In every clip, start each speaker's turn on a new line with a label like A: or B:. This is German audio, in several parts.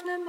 A: Herzen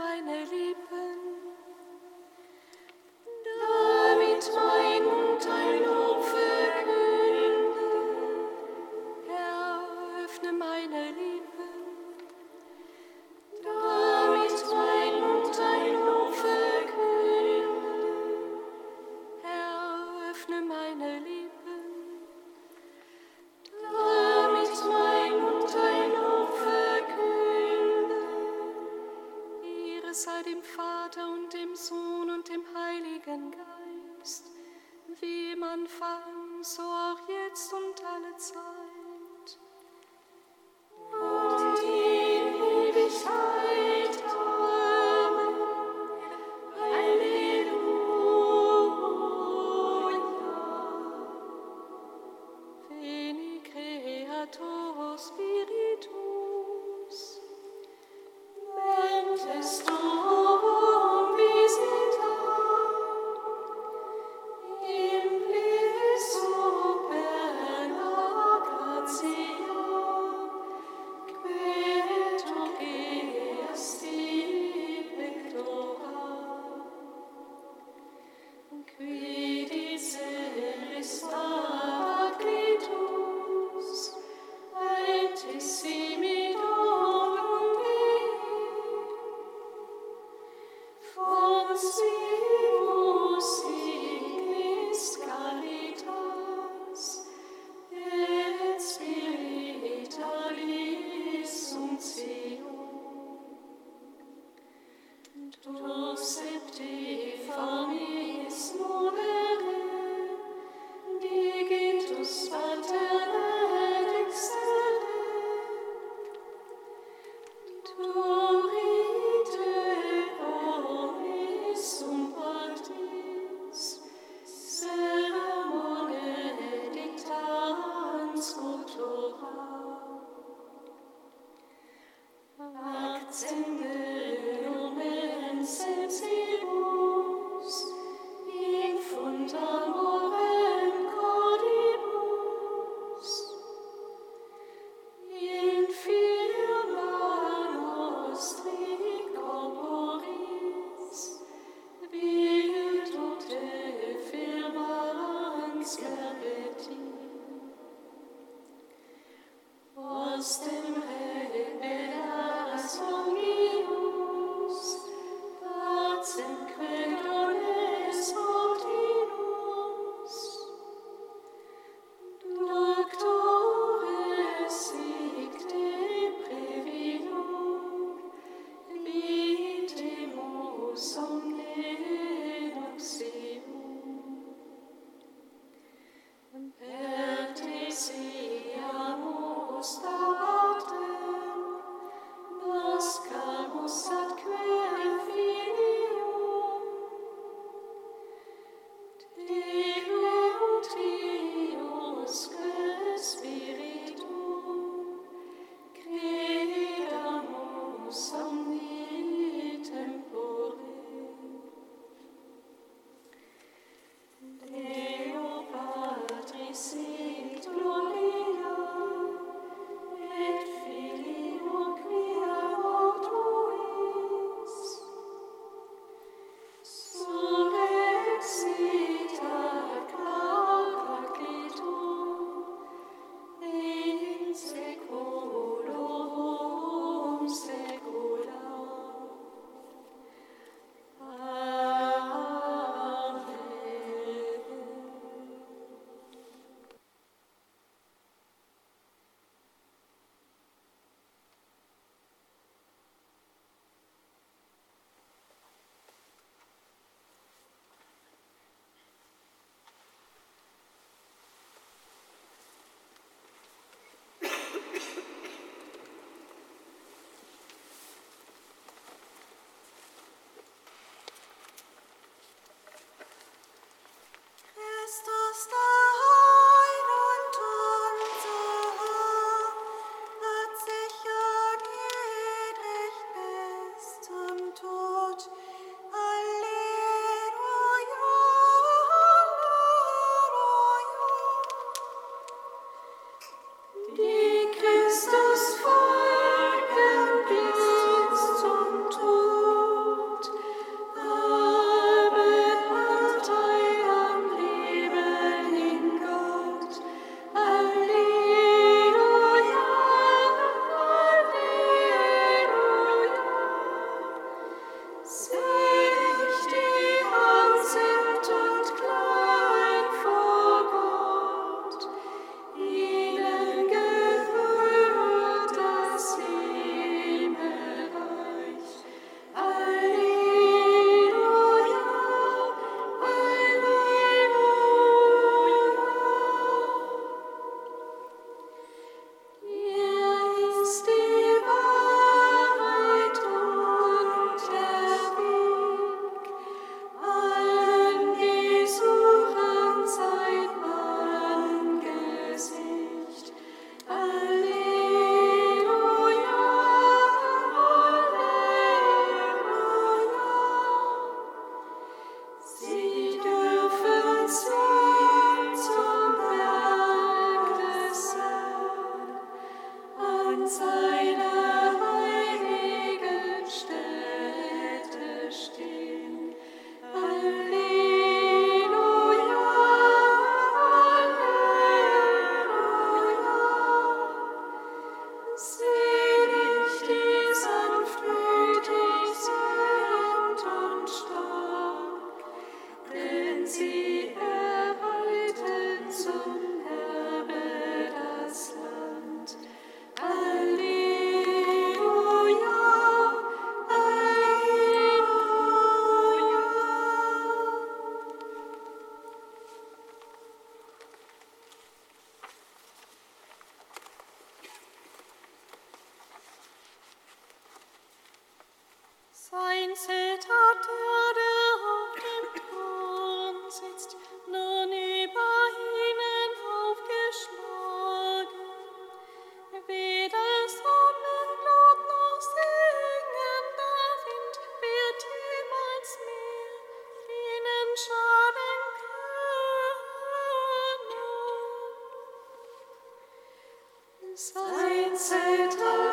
A: Sein Zeitalter.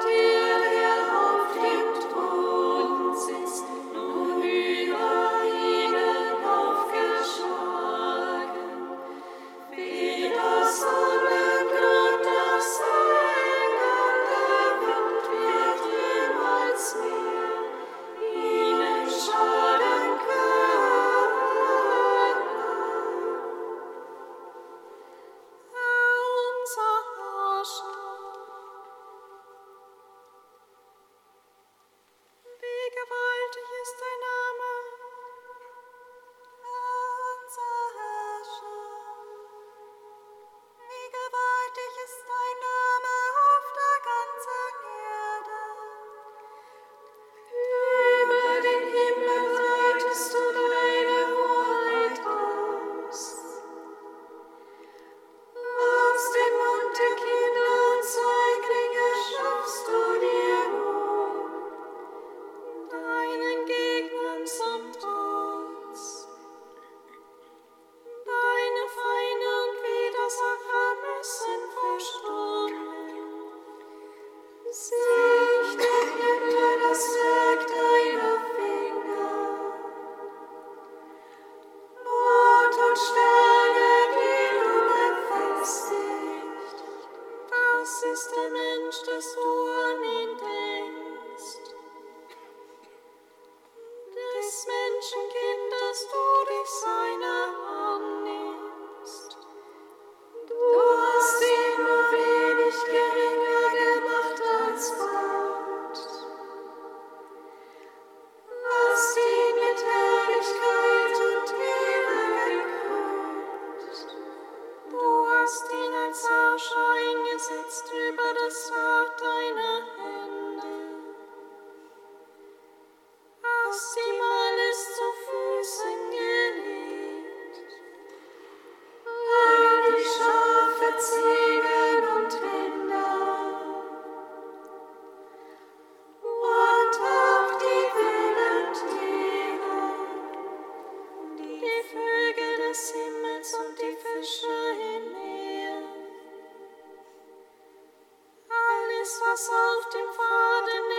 B: das auf dem Faden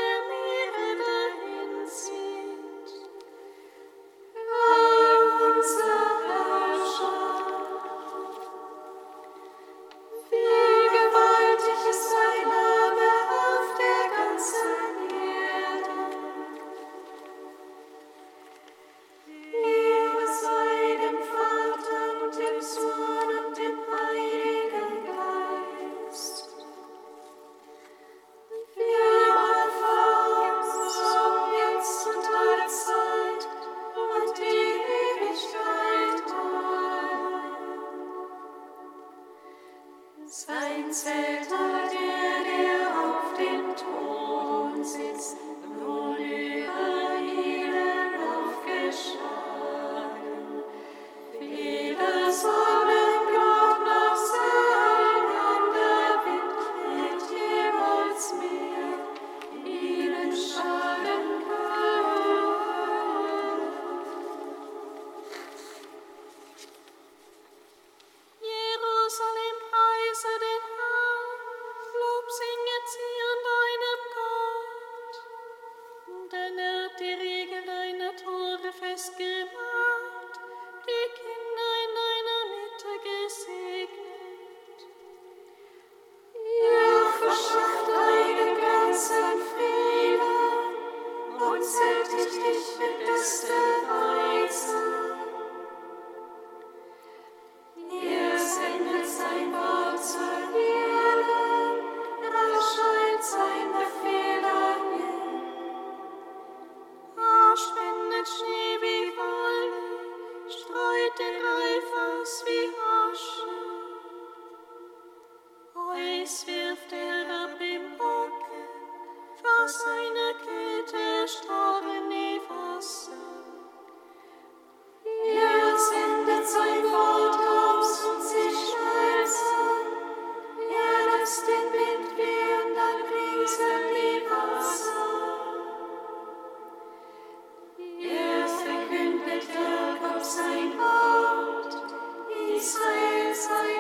B: slaves, I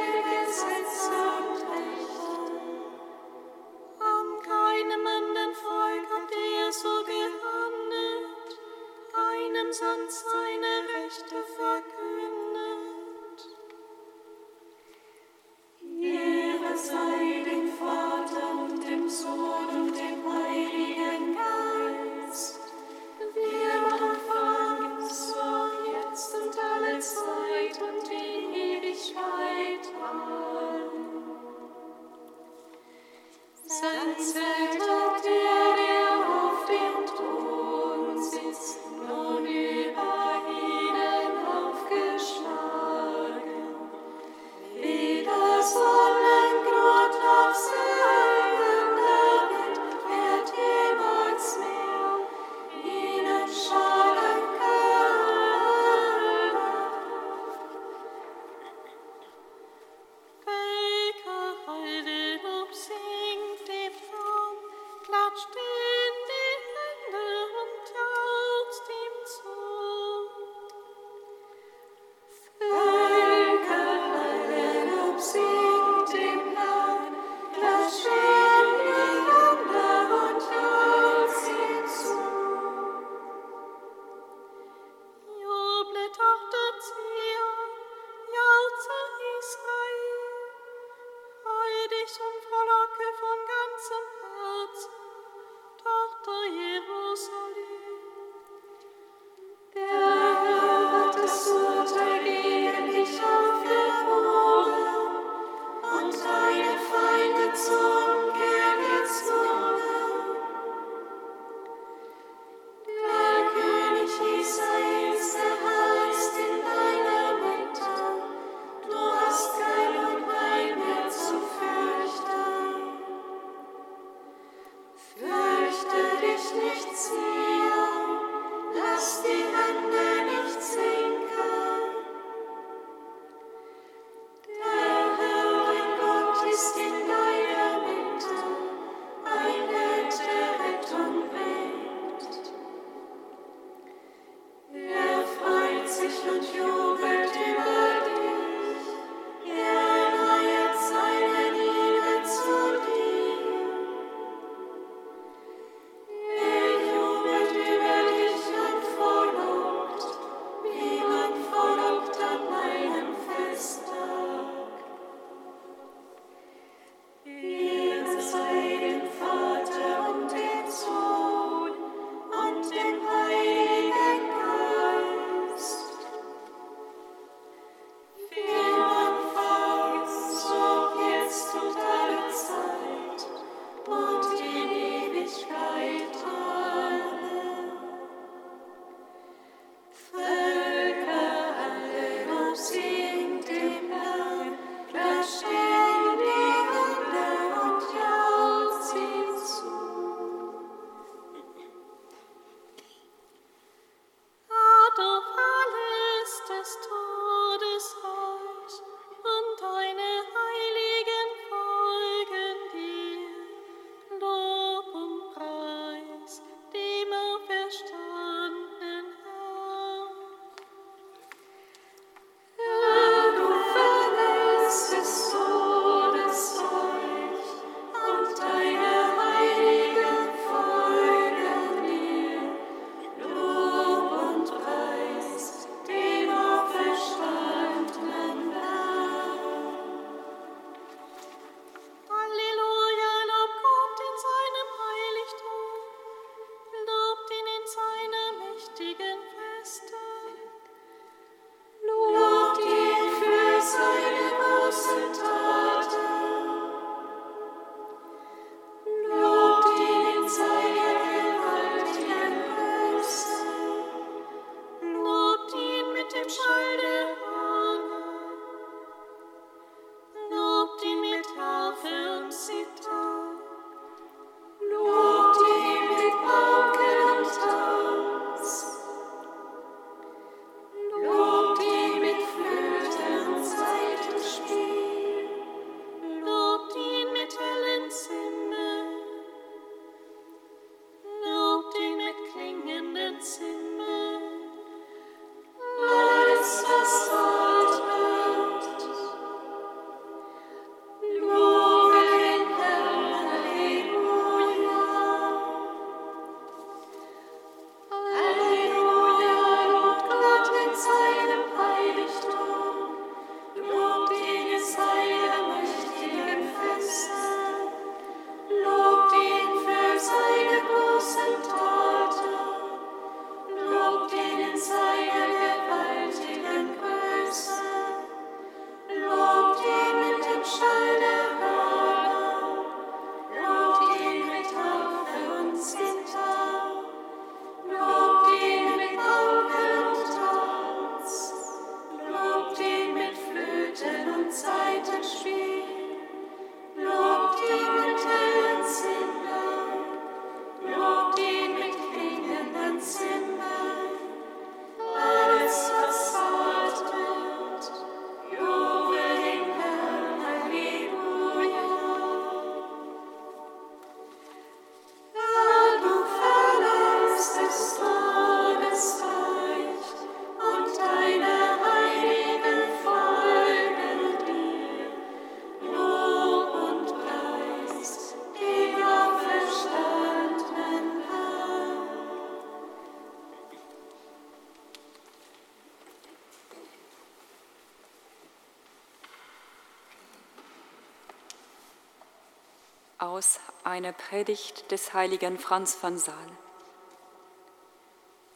B: aus einer Predigt des heiligen Franz von Saal.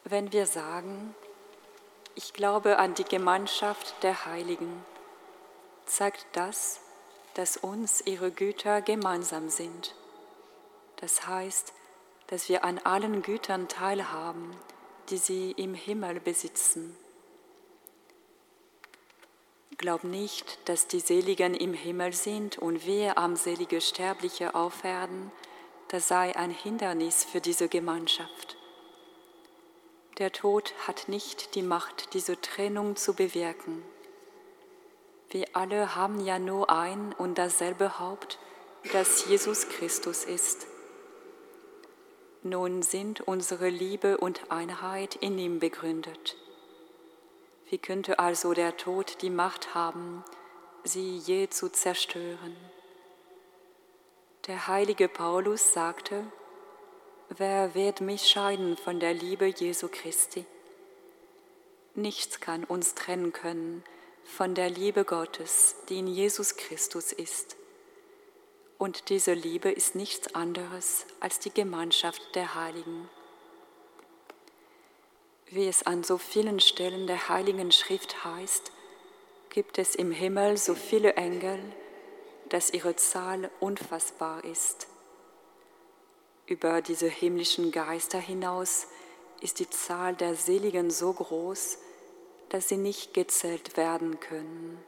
B: Wenn wir sagen, ich glaube an die Gemeinschaft der Heiligen, zeigt das, dass uns ihre Güter gemeinsam sind. Das heißt, dass wir an allen Gütern teilhaben, die sie im Himmel besitzen. Glaub nicht, dass die Seligen im Himmel sind und wir armselige Sterbliche auf Erden, das sei ein Hindernis für diese Gemeinschaft. Der Tod hat nicht die Macht, diese Trennung zu bewirken. Wir alle haben ja nur ein und dasselbe Haupt, das Jesus Christus ist. Nun sind unsere Liebe und Einheit in ihm begründet. Wie könnte also der Tod die Macht haben, sie je zu zerstören? Der heilige Paulus sagte, Wer wird mich scheiden von der Liebe Jesu Christi? Nichts kann uns trennen können von der Liebe Gottes, die in Jesus Christus ist. Und diese Liebe ist nichts anderes als die Gemeinschaft der Heiligen. Wie es an so vielen Stellen der Heiligen Schrift heißt, gibt es im Himmel so viele Engel, dass ihre Zahl unfassbar ist. Über diese himmlischen Geister hinaus ist die Zahl der Seligen so groß, dass sie nicht gezählt werden können.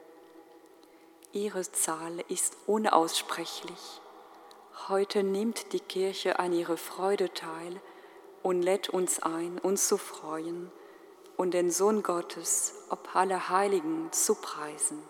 B: Ihre Zahl ist unaussprechlich. Heute nimmt die Kirche an ihre Freude teil, und lädt uns ein, uns zu freuen und den Sohn Gottes, ob aller Heiligen, zu preisen.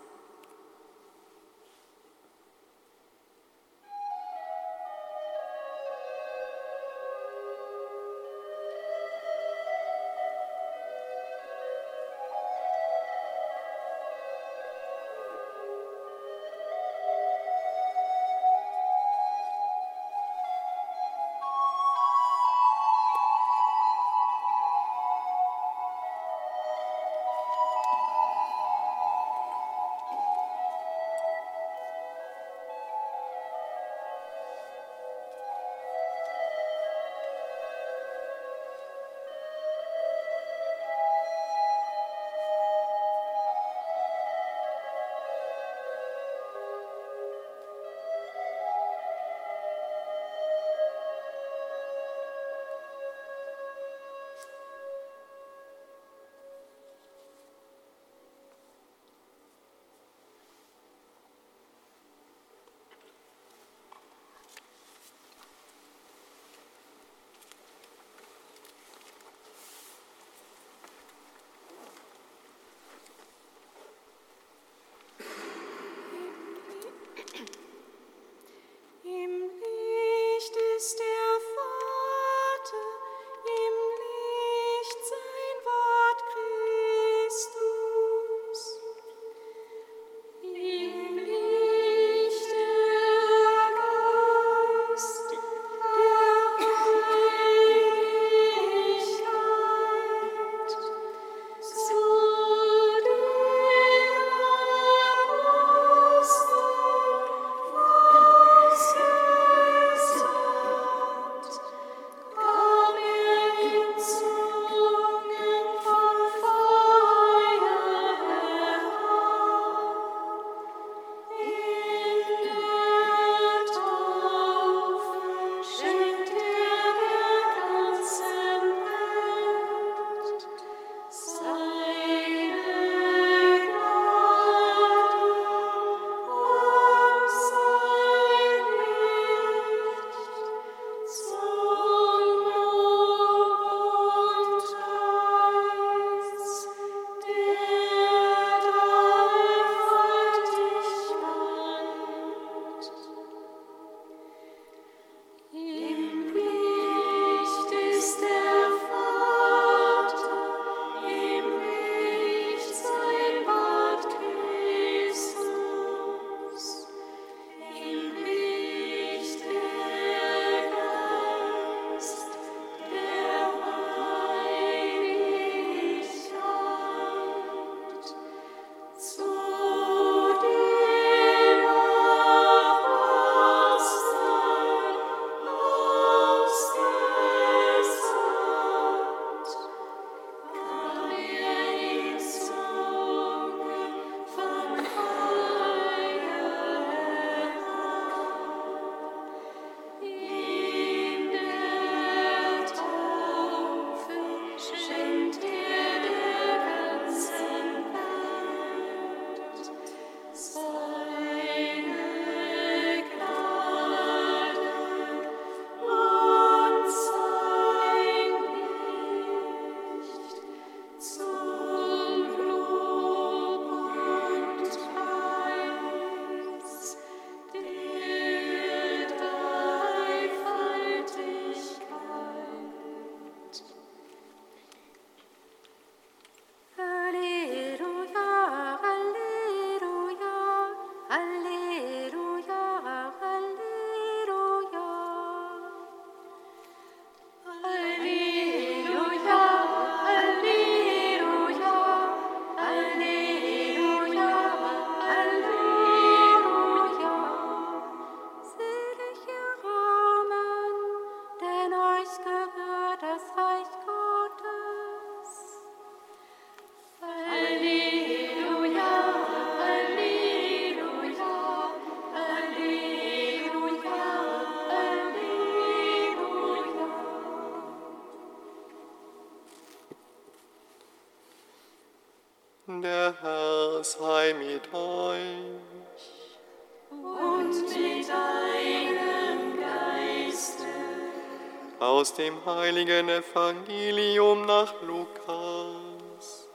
C: Dem heiligen Evangelium nach Lukas.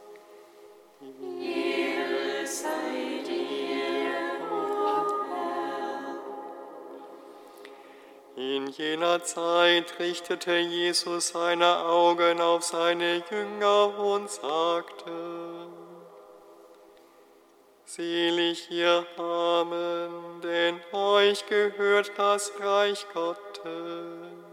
A: Ehre sei dir, o Herr.
C: In jener Zeit richtete Jesus seine Augen auf seine Jünger und sagte, Selig ihr Armen, denn euch gehört das Reich Gottes.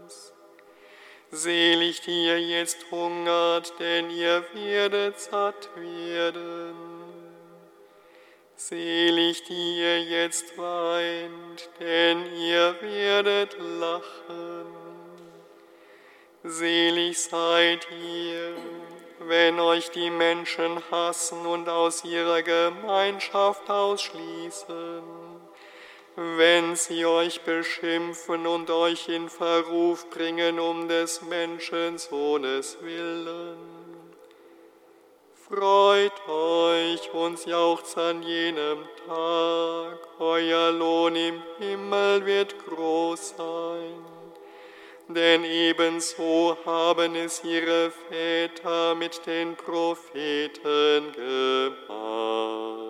C: Selig die ihr jetzt hungert, denn ihr werdet satt werden. Selig die ihr jetzt weint, denn ihr werdet lachen. Selig seid ihr, wenn euch die Menschen hassen und aus ihrer Gemeinschaft ausschließen, wenn sie euch beschimpfen und euch in Verruf bringen um des Menschensohnes willen. Freut euch und jauchzt an jenem Tag, euer Lohn im Himmel wird groß sein denn ebenso haben es ihre Väter mit den Propheten gemacht.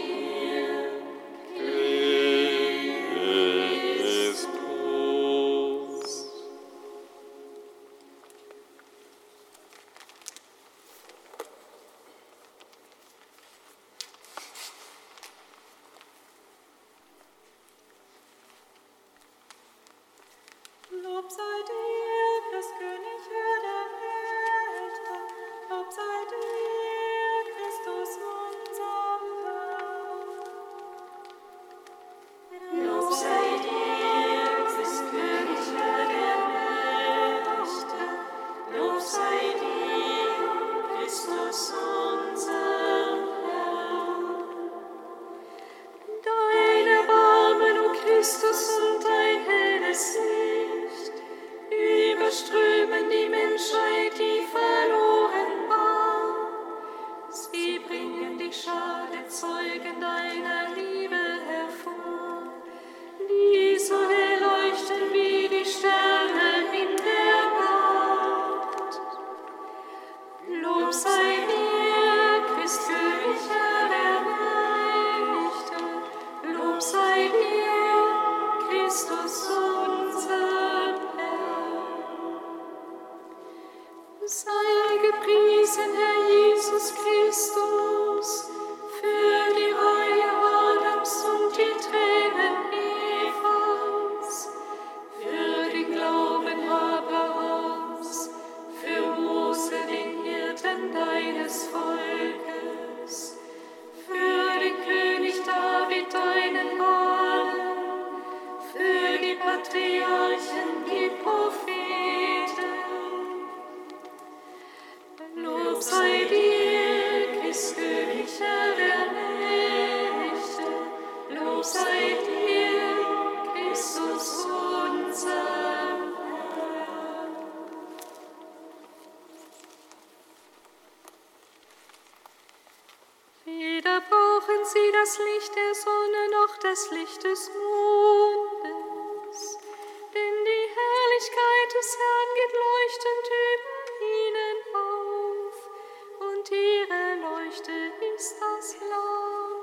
D: Licht des Mondes, denn die Herrlichkeit des Herrn geht leuchtend über ihnen auf, und ihre Leuchte ist das Lamm.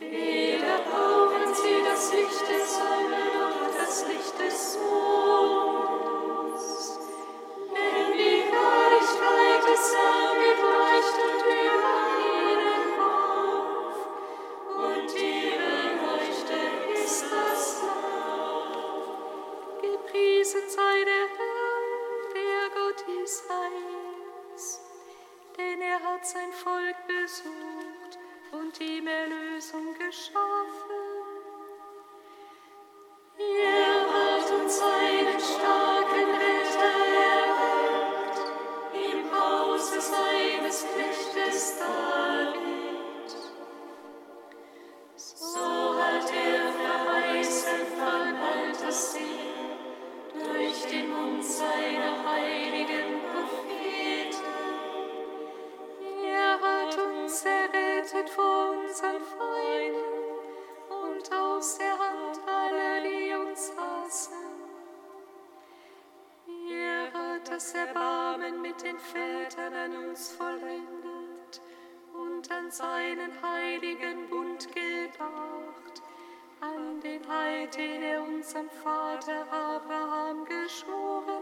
A: Weder brauchen sie das Licht der Sonne noch das Licht des Mondes. das Erbarmen mit den Vätern an uns vollendet und an seinen heiligen Bund gedacht, an den Eid, den er unserem Vater Abraham geschworen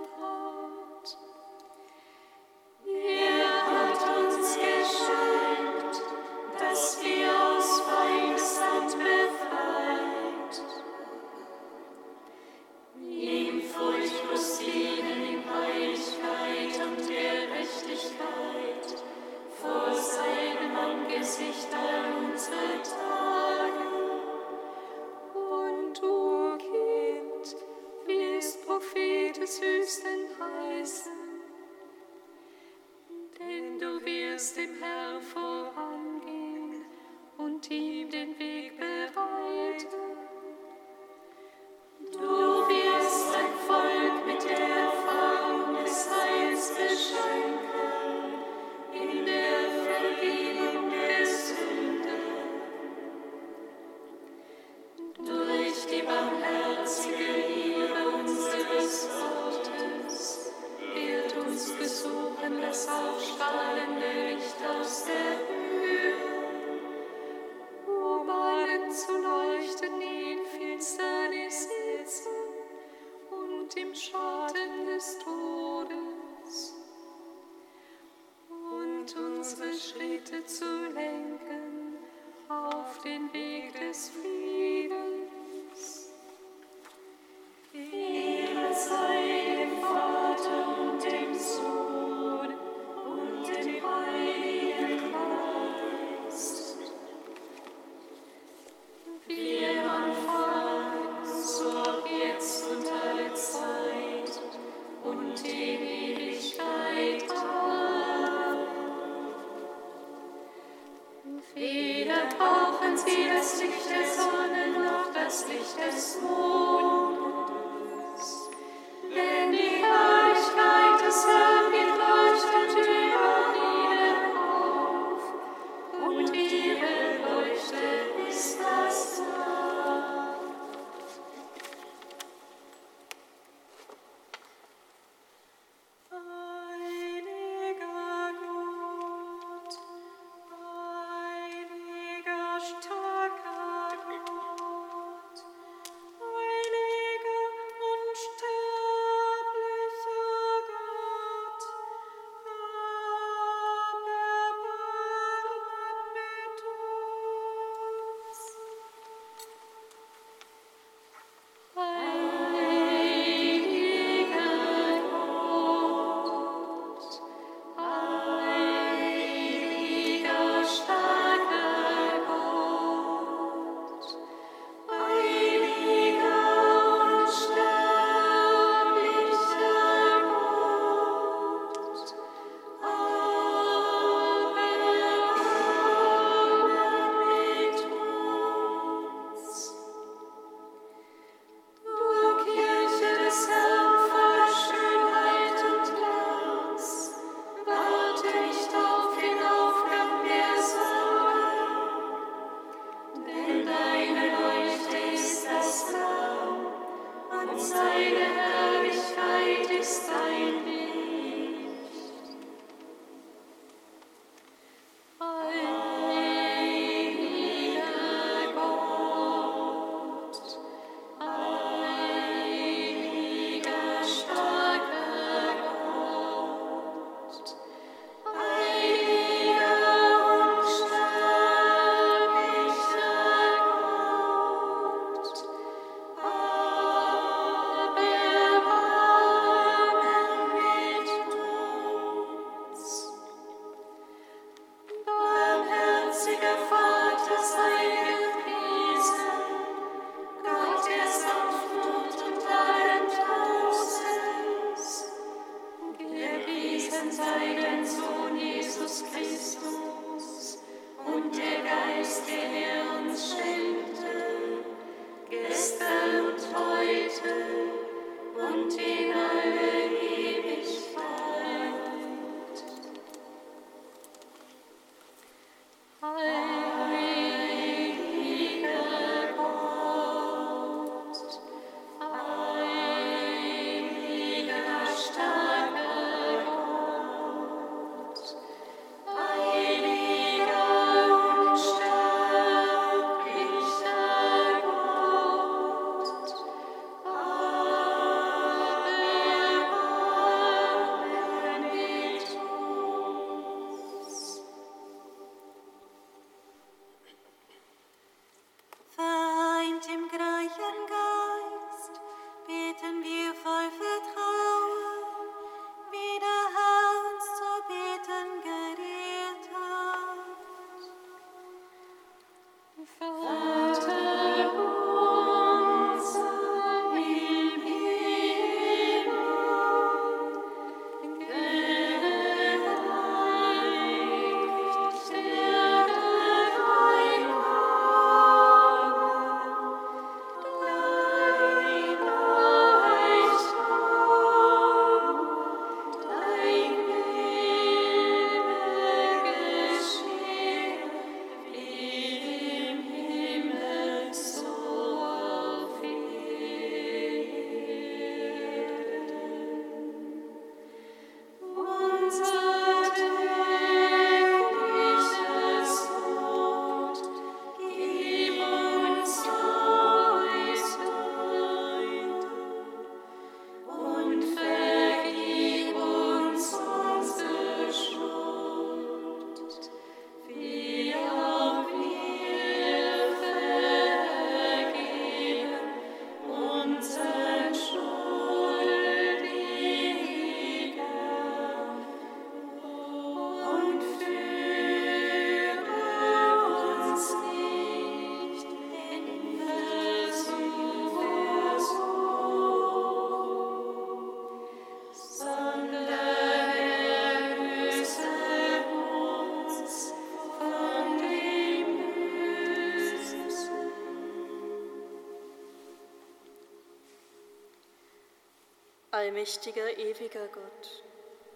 E: Allmächtiger, ewiger Gott,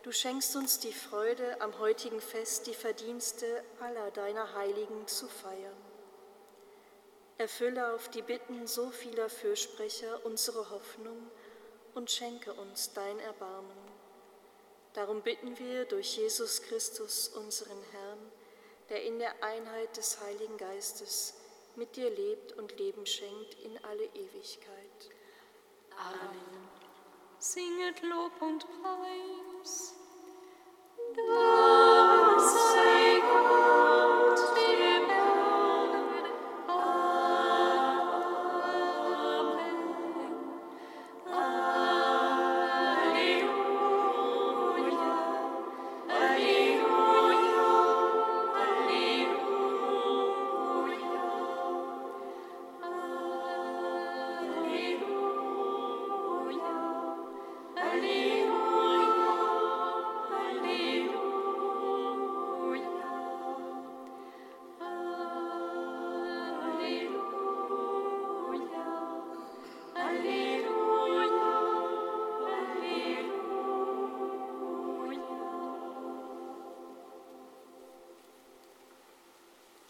E: du schenkst uns die Freude, am heutigen Fest die Verdienste aller deiner Heiligen zu feiern. Erfülle auf die Bitten so vieler Fürsprecher unsere Hoffnung und schenke uns dein Erbarmen. Darum bitten wir durch Jesus Christus, unseren Herrn, der in der Einheit des Heiligen Geistes mit dir lebt und Leben schenkt in alle Ewigkeit.
A: Amen. Singet Lob und Preis. Dank